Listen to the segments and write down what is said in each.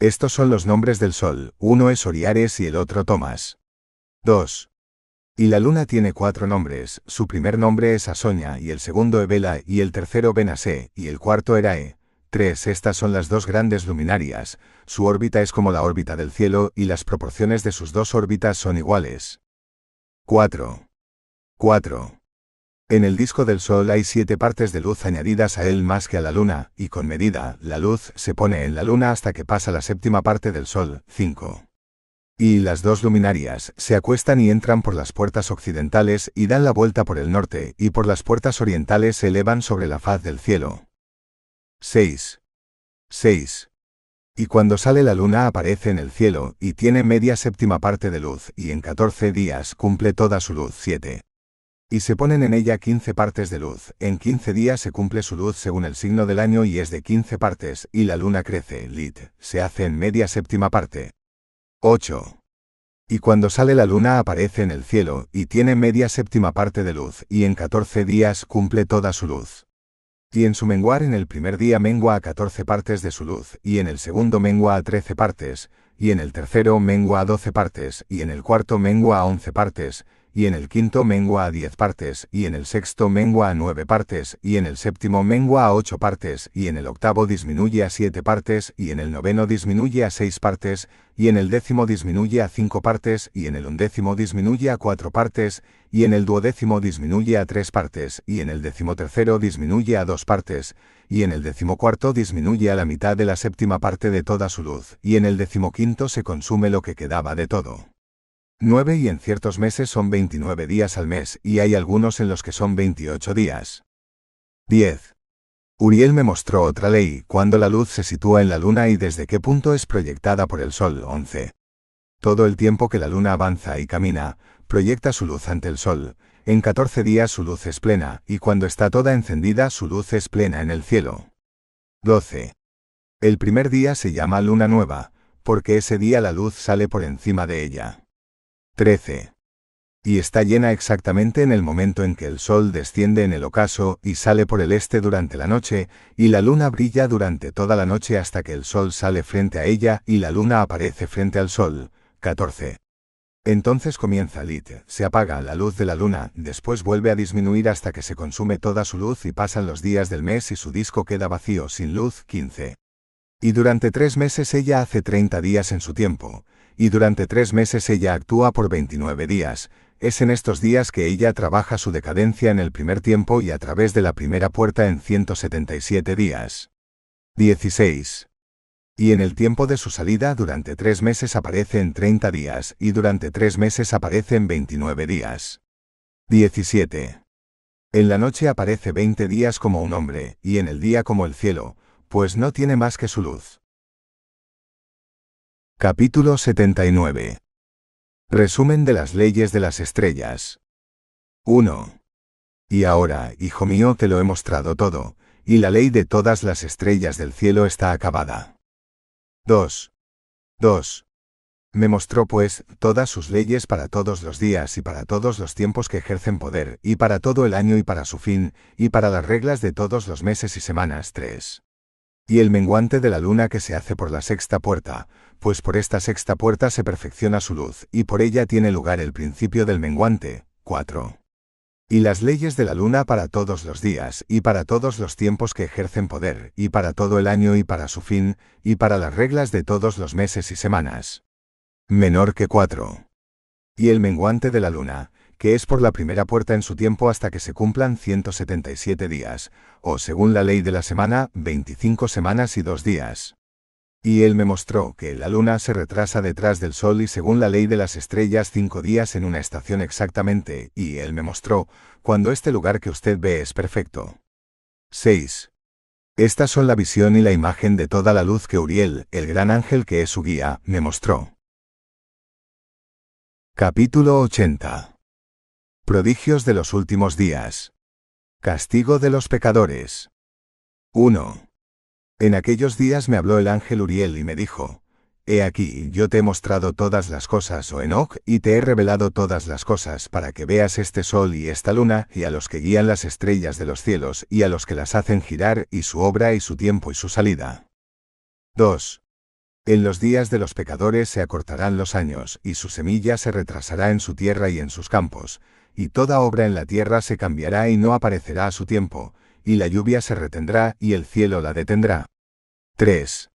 Estos son los nombres del Sol, uno es Oriares y el otro Tomás. 2. Y la Luna tiene cuatro nombres, su primer nombre es Asoña y el segundo Evela y el tercero Benasé y el cuarto Erae. 3. Estas son las dos grandes luminarias, su órbita es como la órbita del cielo y las proporciones de sus dos órbitas son iguales. 4. 4. En el disco del Sol hay siete partes de luz añadidas a él más que a la Luna, y con medida, la luz se pone en la Luna hasta que pasa la séptima parte del Sol, 5. Y las dos luminarias se acuestan y entran por las puertas occidentales y dan la vuelta por el norte, y por las puertas orientales se elevan sobre la faz del cielo. 6. 6. Y cuando sale la luna aparece en el cielo, y tiene media séptima parte de luz, y en 14 días cumple toda su luz 7. Y se ponen en ella quince partes de luz, en quince días se cumple su luz según el signo del año y es de quince partes, y la luna crece, lit, se hace en media séptima parte. 8. Y cuando sale la luna aparece en el cielo, y tiene media séptima parte de luz, y en catorce días cumple toda su luz. Y en su menguar en el primer día mengua a catorce partes de su luz, y en el segundo mengua a trece partes, y en el tercero mengua a doce partes, y en el cuarto mengua a once partes, y en el quinto mengua a diez partes, y en el sexto mengua a nueve partes, y en el séptimo mengua a ocho partes, y en el octavo disminuye a siete partes, y en el noveno disminuye a seis partes, y en el décimo disminuye a cinco partes, y en el undécimo disminuye a cuatro partes, y en el duodécimo disminuye a tres partes, y en el decimotercero disminuye a dos partes, y en el decimocuarto disminuye a la mitad de la séptima parte de toda su luz, y en el decimoquinto se consume lo que quedaba de todo. 9 y en ciertos meses son 29 días al mes y hay algunos en los que son 28 días. 10. Uriel me mostró otra ley, cuando la luz se sitúa en la luna y desde qué punto es proyectada por el sol. 11. Todo el tiempo que la luna avanza y camina, proyecta su luz ante el sol, en 14 días su luz es plena, y cuando está toda encendida su luz es plena en el cielo. 12. El primer día se llama luna nueva, porque ese día la luz sale por encima de ella. 13. Y está llena exactamente en el momento en que el sol desciende en el ocaso y sale por el este durante la noche, y la luna brilla durante toda la noche hasta que el sol sale frente a ella y la luna aparece frente al sol. 14. Entonces comienza Lit, se apaga la luz de la luna, después vuelve a disminuir hasta que se consume toda su luz y pasan los días del mes y su disco queda vacío sin luz. 15. Y durante tres meses ella hace 30 días en su tiempo, y durante tres meses ella actúa por 29 días. Es en estos días que ella trabaja su decadencia en el primer tiempo y a través de la primera puerta en 177 días. 16. Y en el tiempo de su salida durante tres meses aparece en 30 días y durante tres meses aparece en 29 días. 17. En la noche aparece 20 días como un hombre, y en el día como el cielo, pues no tiene más que su luz. Capítulo 79. Resumen de las leyes de las estrellas. 1. Y ahora, hijo mío, te lo he mostrado todo, y la ley de todas las estrellas del cielo está acabada. 2. 2. Me mostró, pues, todas sus leyes para todos los días y para todos los tiempos que ejercen poder, y para todo el año y para su fin, y para las reglas de todos los meses y semanas. 3 y el menguante de la luna que se hace por la sexta puerta, pues por esta sexta puerta se perfecciona su luz, y por ella tiene lugar el principio del menguante. 4. Y las leyes de la luna para todos los días, y para todos los tiempos que ejercen poder, y para todo el año y para su fin, y para las reglas de todos los meses y semanas. Menor que cuatro. Y el menguante de la luna, que es por la primera puerta en su tiempo hasta que se cumplan 177 días, o según la ley de la semana, 25 semanas y dos días. Y él me mostró que la luna se retrasa detrás del sol y según la ley de las estrellas cinco días en una estación exactamente, y él me mostró, cuando este lugar que usted ve es perfecto. 6. Estas son la visión y la imagen de toda la luz que Uriel, el gran ángel que es su guía, me mostró. Capítulo 80. Prodigios de los últimos días. Castigo de los pecadores. 1. En aquellos días me habló el ángel Uriel y me dijo, He aquí, yo te he mostrado todas las cosas, oh Enoch, y te he revelado todas las cosas, para que veas este sol y esta luna, y a los que guían las estrellas de los cielos, y a los que las hacen girar, y su obra y su tiempo y su salida. 2. En los días de los pecadores se acortarán los años, y su semilla se retrasará en su tierra y en sus campos, y toda obra en la tierra se cambiará y no aparecerá a su tiempo, y la lluvia se retendrá y el cielo la detendrá. 3.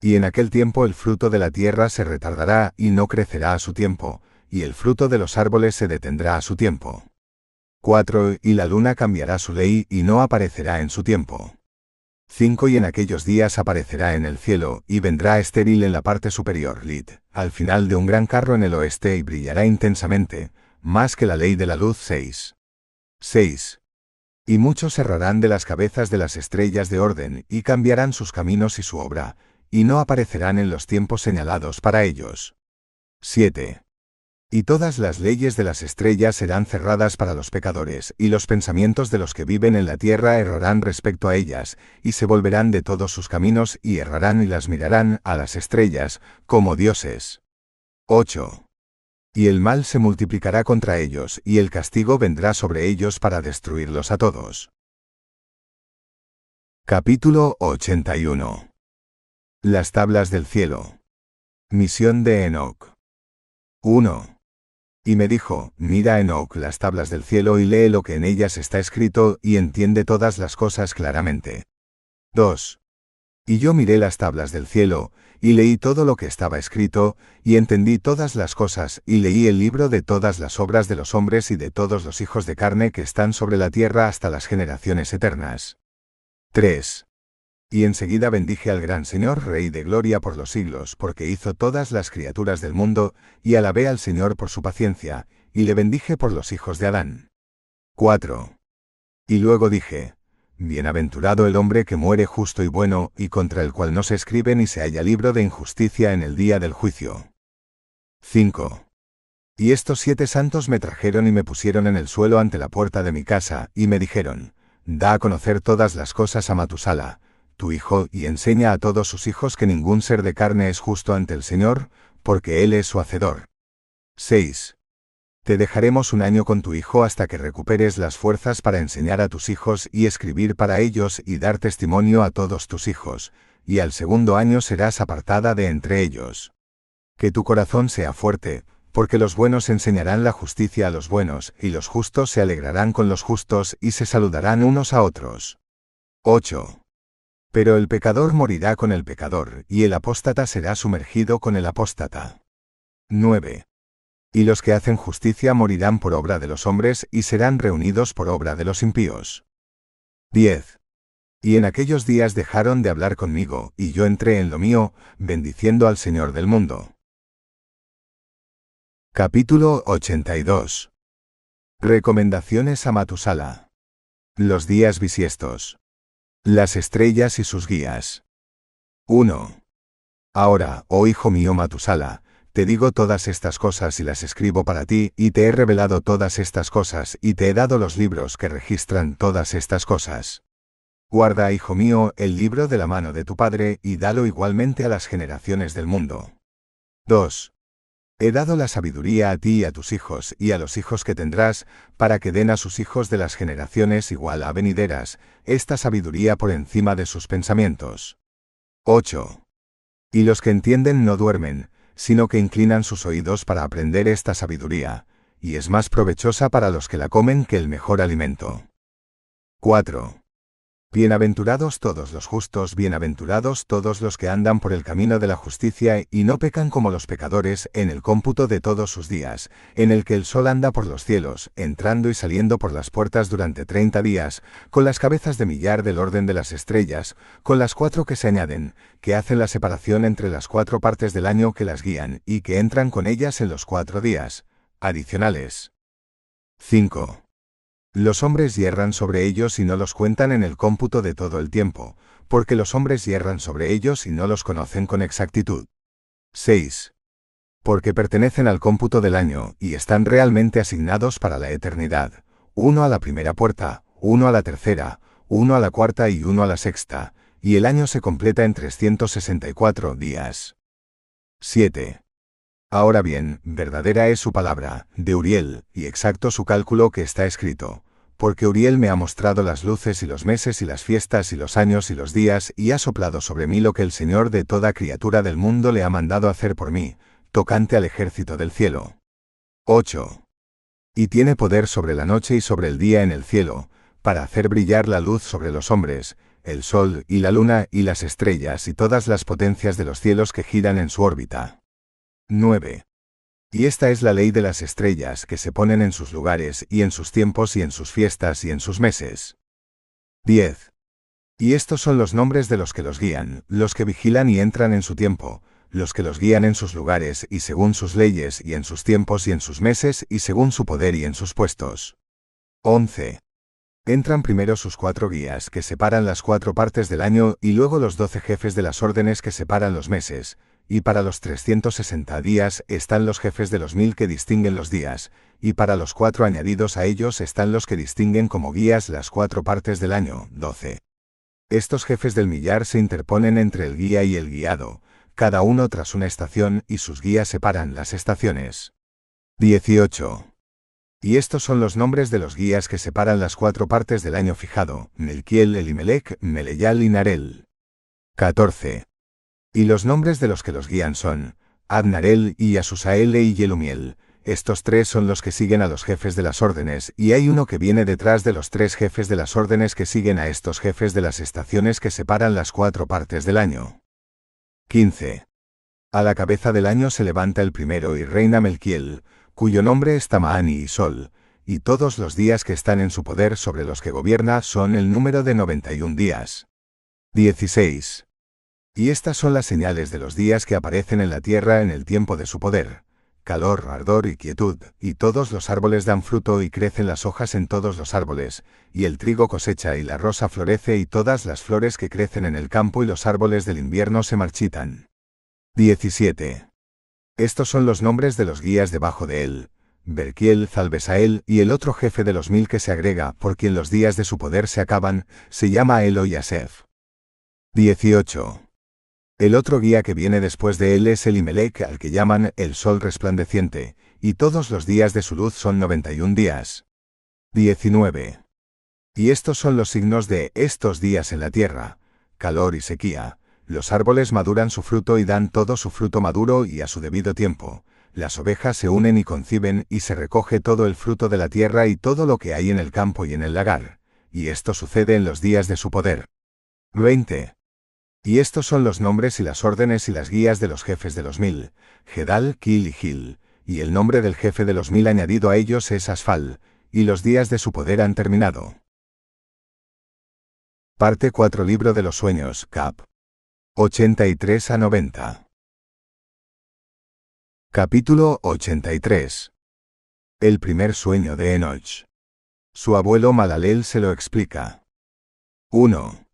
Y en aquel tiempo el fruto de la tierra se retardará y no crecerá a su tiempo, y el fruto de los árboles se detendrá a su tiempo. 4. Y la luna cambiará su ley y no aparecerá en su tiempo. 5. Y en aquellos días aparecerá en el cielo, y vendrá estéril en la parte superior, Lit, al final de un gran carro en el oeste y brillará intensamente, más que la ley de la luz 6. 6. Y muchos errarán de las cabezas de las estrellas de orden, y cambiarán sus caminos y su obra, y no aparecerán en los tiempos señalados para ellos. 7. Y todas las leyes de las estrellas serán cerradas para los pecadores, y los pensamientos de los que viven en la tierra errarán respecto a ellas, y se volverán de todos sus caminos y errarán y las mirarán a las estrellas, como dioses. 8 y el mal se multiplicará contra ellos, y el castigo vendrá sobre ellos para destruirlos a todos. Capítulo 81 Las tablas del cielo. Misión de Enoch. 1. Y me dijo, mira Enoch las tablas del cielo y lee lo que en ellas está escrito y entiende todas las cosas claramente. 2. Y yo miré las tablas del cielo, y leí todo lo que estaba escrito, y entendí todas las cosas, y leí el libro de todas las obras de los hombres y de todos los hijos de carne que están sobre la tierra hasta las generaciones eternas. 3. Y enseguida bendije al gran Señor, Rey de Gloria por los siglos, porque hizo todas las criaturas del mundo, y alabé al Señor por su paciencia, y le bendije por los hijos de Adán. 4. Y luego dije, Bienaventurado el hombre que muere justo y bueno, y contra el cual no se escribe ni se halla libro de injusticia en el día del juicio. 5. Y estos siete santos me trajeron y me pusieron en el suelo ante la puerta de mi casa, y me dijeron, Da a conocer todas las cosas a Matusala, tu hijo, y enseña a todos sus hijos que ningún ser de carne es justo ante el Señor, porque Él es su hacedor. 6. Te dejaremos un año con tu hijo hasta que recuperes las fuerzas para enseñar a tus hijos y escribir para ellos y dar testimonio a todos tus hijos, y al segundo año serás apartada de entre ellos. Que tu corazón sea fuerte, porque los buenos enseñarán la justicia a los buenos, y los justos se alegrarán con los justos y se saludarán unos a otros. 8. Pero el pecador morirá con el pecador, y el apóstata será sumergido con el apóstata. 9. Y los que hacen justicia morirán por obra de los hombres y serán reunidos por obra de los impíos. 10. Y en aquellos días dejaron de hablar conmigo, y yo entré en lo mío, bendiciendo al Señor del mundo. Capítulo 82. Recomendaciones a Matusala. Los días bisiestos. Las estrellas y sus guías. 1. Ahora, oh hijo mío Matusala, te digo todas estas cosas y las escribo para ti, y te he revelado todas estas cosas, y te he dado los libros que registran todas estas cosas. Guarda, hijo mío, el libro de la mano de tu padre, y dalo igualmente a las generaciones del mundo. 2. He dado la sabiduría a ti y a tus hijos, y a los hijos que tendrás, para que den a sus hijos de las generaciones igual a venideras, esta sabiduría por encima de sus pensamientos. 8. Y los que entienden no duermen, sino que inclinan sus oídos para aprender esta sabiduría, y es más provechosa para los que la comen que el mejor alimento. 4. Bienaventurados todos los justos, bienaventurados todos los que andan por el camino de la justicia y no pecan como los pecadores en el cómputo de todos sus días, en el que el sol anda por los cielos, entrando y saliendo por las puertas durante treinta días, con las cabezas de millar del orden de las estrellas, con las cuatro que se añaden, que hacen la separación entre las cuatro partes del año que las guían y que entran con ellas en los cuatro días. Adicionales. 5. Los hombres hierran sobre ellos y no los cuentan en el cómputo de todo el tiempo, porque los hombres hierran sobre ellos y no los conocen con exactitud. 6. Porque pertenecen al cómputo del año y están realmente asignados para la eternidad, uno a la primera puerta, uno a la tercera, uno a la cuarta y uno a la sexta, y el año se completa en 364 días. 7. Ahora bien, verdadera es su palabra, de Uriel, y exacto su cálculo que está escrito, porque Uriel me ha mostrado las luces y los meses y las fiestas y los años y los días, y ha soplado sobre mí lo que el Señor de toda criatura del mundo le ha mandado hacer por mí, tocante al ejército del cielo. 8. Y tiene poder sobre la noche y sobre el día en el cielo, para hacer brillar la luz sobre los hombres, el sol y la luna y las estrellas y todas las potencias de los cielos que giran en su órbita. 9. Y esta es la ley de las estrellas que se ponen en sus lugares y en sus tiempos y en sus fiestas y en sus meses. 10. Y estos son los nombres de los que los guían, los que vigilan y entran en su tiempo, los que los guían en sus lugares y según sus leyes y en sus tiempos y en sus meses y según su poder y en sus puestos. 11. Entran primero sus cuatro guías que separan las cuatro partes del año y luego los doce jefes de las órdenes que separan los meses, y para los 360 días están los jefes de los mil que distinguen los días, y para los cuatro añadidos a ellos están los que distinguen como guías las cuatro partes del año, 12. Estos jefes del millar se interponen entre el guía y el guiado, cada uno tras una estación y sus guías separan las estaciones. 18. Y estos son los nombres de los guías que separan las cuatro partes del año fijado, Melquiel, Elimelech, Meleyal y Narel. 14. Y los nombres de los que los guían son Adnarel y Asusael y Yelumiel. Estos tres son los que siguen a los jefes de las órdenes, y hay uno que viene detrás de los tres jefes de las órdenes que siguen a estos jefes de las estaciones que separan las cuatro partes del año. 15. A la cabeza del año se levanta el primero y reina Melquiel, cuyo nombre es Tamaani y Sol, y todos los días que están en su poder sobre los que gobierna son el número de 91 días. 16. Y estas son las señales de los días que aparecen en la tierra en el tiempo de su poder. Calor, ardor y quietud, y todos los árboles dan fruto y crecen las hojas en todos los árboles, y el trigo cosecha y la rosa florece y todas las flores que crecen en el campo y los árboles del invierno se marchitan. 17. Estos son los nombres de los guías debajo de él, Berkiel, Zalbesael y el otro jefe de los mil que se agrega, por quien los días de su poder se acaban, se llama Elo y 18. El otro guía que viene después de él es el Imelec al que llaman el sol resplandeciente, y todos los días de su luz son 91 días. 19. Y estos son los signos de estos días en la tierra, calor y sequía. Los árboles maduran su fruto y dan todo su fruto maduro y a su debido tiempo. Las ovejas se unen y conciben y se recoge todo el fruto de la tierra y todo lo que hay en el campo y en el lagar. Y esto sucede en los días de su poder. 20. Y estos son los nombres y las órdenes y las guías de los jefes de los mil, Gedal, Kil y Gil, y el nombre del jefe de los mil añadido a ellos es Asfal, y los días de su poder han terminado. Parte 4 Libro de los Sueños, Cap. 83 a 90. Capítulo 83. El primer sueño de Enoch. Su abuelo Malalel se lo explica. 1.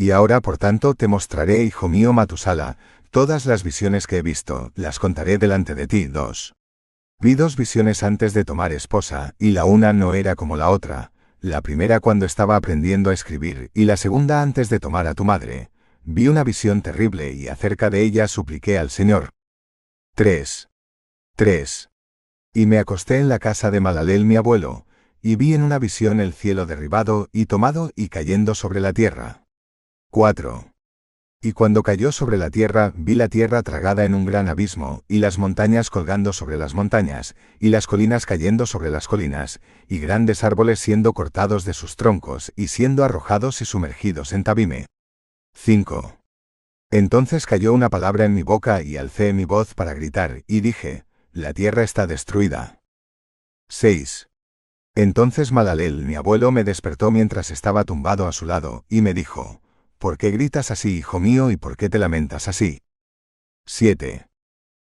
Y ahora por tanto te mostraré, hijo mío Matusala, todas las visiones que he visto, las contaré delante de ti. 2. Vi dos visiones antes de tomar esposa, y la una no era como la otra, la primera cuando estaba aprendiendo a escribir, y la segunda antes de tomar a tu madre. Vi una visión terrible y acerca de ella supliqué al Señor. 3. 3. Y me acosté en la casa de Malalel mi abuelo, y vi en una visión el cielo derribado y tomado y cayendo sobre la tierra. 4. Y cuando cayó sobre la tierra, vi la tierra tragada en un gran abismo, y las montañas colgando sobre las montañas, y las colinas cayendo sobre las colinas, y grandes árboles siendo cortados de sus troncos, y siendo arrojados y sumergidos en tabime. 5. Entonces cayó una palabra en mi boca y alcé mi voz para gritar, y dije, La tierra está destruida. 6. Entonces Malalel, mi abuelo, me despertó mientras estaba tumbado a su lado, y me dijo, ¿Por qué gritas así, hijo mío, y por qué te lamentas así? 7.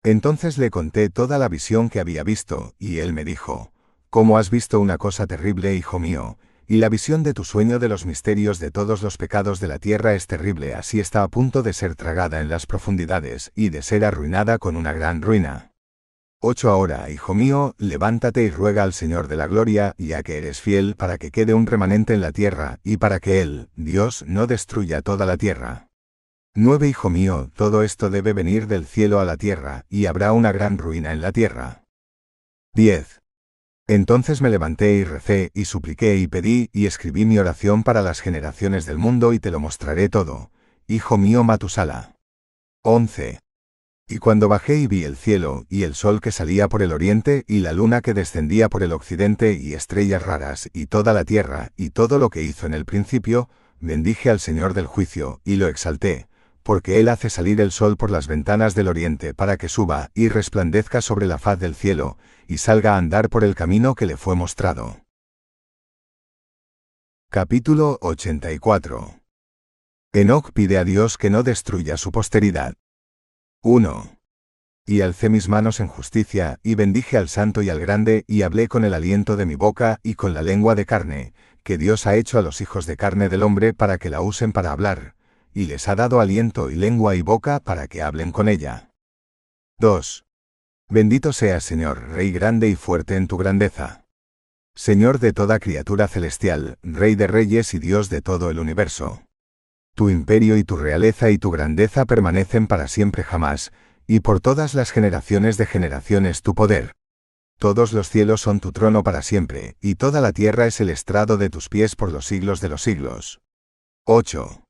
Entonces le conté toda la visión que había visto, y él me dijo, ¿Cómo has visto una cosa terrible, hijo mío? Y la visión de tu sueño de los misterios de todos los pecados de la tierra es terrible, así está a punto de ser tragada en las profundidades, y de ser arruinada con una gran ruina. 8 Ahora, hijo mío, levántate y ruega al Señor de la Gloria, ya que eres fiel, para que quede un remanente en la tierra, y para que Él, Dios, no destruya toda la tierra. 9 Hijo mío, todo esto debe venir del cielo a la tierra, y habrá una gran ruina en la tierra. 10. Entonces me levanté y recé, y supliqué y pedí, y escribí mi oración para las generaciones del mundo y te lo mostraré todo. Hijo mío Matusala. 11. Y cuando bajé y vi el cielo, y el sol que salía por el oriente, y la luna que descendía por el occidente, y estrellas raras, y toda la tierra, y todo lo que hizo en el principio, bendije al Señor del juicio, y lo exalté, porque Él hace salir el sol por las ventanas del oriente para que suba, y resplandezca sobre la faz del cielo, y salga a andar por el camino que le fue mostrado. Capítulo 84 Enoch pide a Dios que no destruya su posteridad. 1. Y alcé mis manos en justicia, y bendije al santo y al grande, y hablé con el aliento de mi boca y con la lengua de carne, que Dios ha hecho a los hijos de carne del hombre para que la usen para hablar, y les ha dado aliento y lengua y boca para que hablen con ella. 2. Bendito seas, Señor, Rey grande y fuerte en tu grandeza. Señor de toda criatura celestial, Rey de reyes y Dios de todo el universo. Tu imperio y tu realeza y tu grandeza permanecen para siempre jamás, y por todas las generaciones de generaciones tu poder. Todos los cielos son tu trono para siempre, y toda la tierra es el estrado de tus pies por los siglos de los siglos. 8.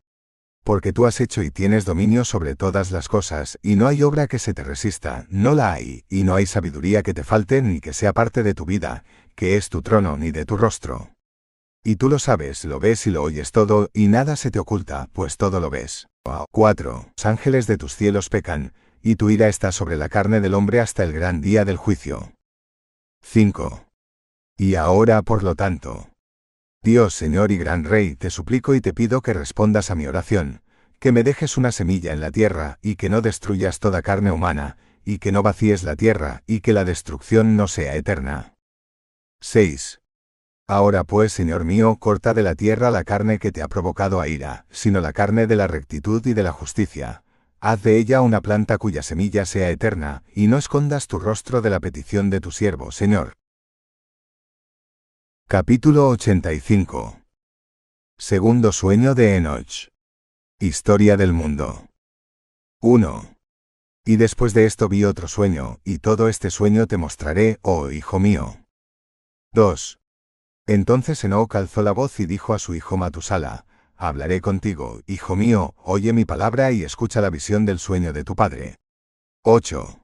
Porque tú has hecho y tienes dominio sobre todas las cosas, y no hay obra que se te resista, no la hay, y no hay sabiduría que te falte ni que sea parte de tu vida, que es tu trono ni de tu rostro. Y tú lo sabes, lo ves y lo oyes todo, y nada se te oculta, pues todo lo ves. 4. Los ángeles de tus cielos pecan, y tu ira está sobre la carne del hombre hasta el gran día del juicio. 5. Y ahora, por lo tanto, Dios Señor y Gran Rey, te suplico y te pido que respondas a mi oración, que me dejes una semilla en la tierra, y que no destruyas toda carne humana, y que no vacíes la tierra, y que la destrucción no sea eterna. 6. Ahora pues, Señor mío, corta de la tierra la carne que te ha provocado a ira, sino la carne de la rectitud y de la justicia. Haz de ella una planta cuya semilla sea eterna, y no escondas tu rostro de la petición de tu siervo, Señor. Capítulo 85 Segundo sueño de Enoch. Historia del mundo. 1. Y después de esto vi otro sueño, y todo este sueño te mostraré, oh hijo mío. 2. Entonces Enoch alzó la voz y dijo a su hijo Matusala, Hablaré contigo, hijo mío, oye mi palabra y escucha la visión del sueño de tu padre. 8.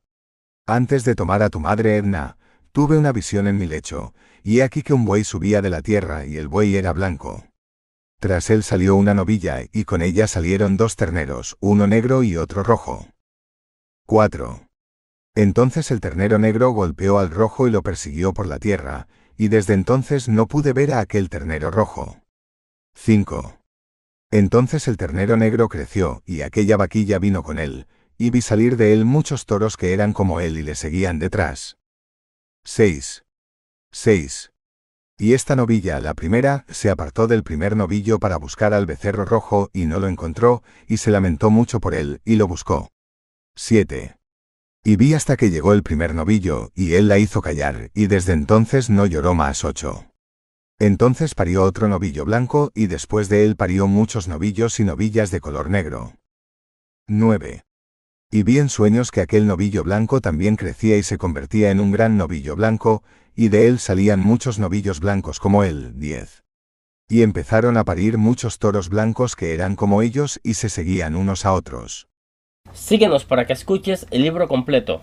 Antes de tomar a tu madre Edna, tuve una visión en mi lecho, y he aquí que un buey subía de la tierra y el buey era blanco. Tras él salió una novilla y con ella salieron dos terneros, uno negro y otro rojo. 4. Entonces el ternero negro golpeó al rojo y lo persiguió por la tierra, y desde entonces no pude ver a aquel ternero rojo. 5. Entonces el ternero negro creció, y aquella vaquilla vino con él, y vi salir de él muchos toros que eran como él y le seguían detrás. 6. 6. Y esta novilla, la primera, se apartó del primer novillo para buscar al becerro rojo y no lo encontró, y se lamentó mucho por él, y lo buscó. 7. Y vi hasta que llegó el primer novillo, y él la hizo callar, y desde entonces no lloró más ocho. Entonces parió otro novillo blanco, y después de él parió muchos novillos y novillas de color negro. 9. Y vi en sueños que aquel novillo blanco también crecía y se convertía en un gran novillo blanco, y de él salían muchos novillos blancos como él. 10. Y empezaron a parir muchos toros blancos que eran como ellos y se seguían unos a otros. Síguenos para que escuches el libro completo.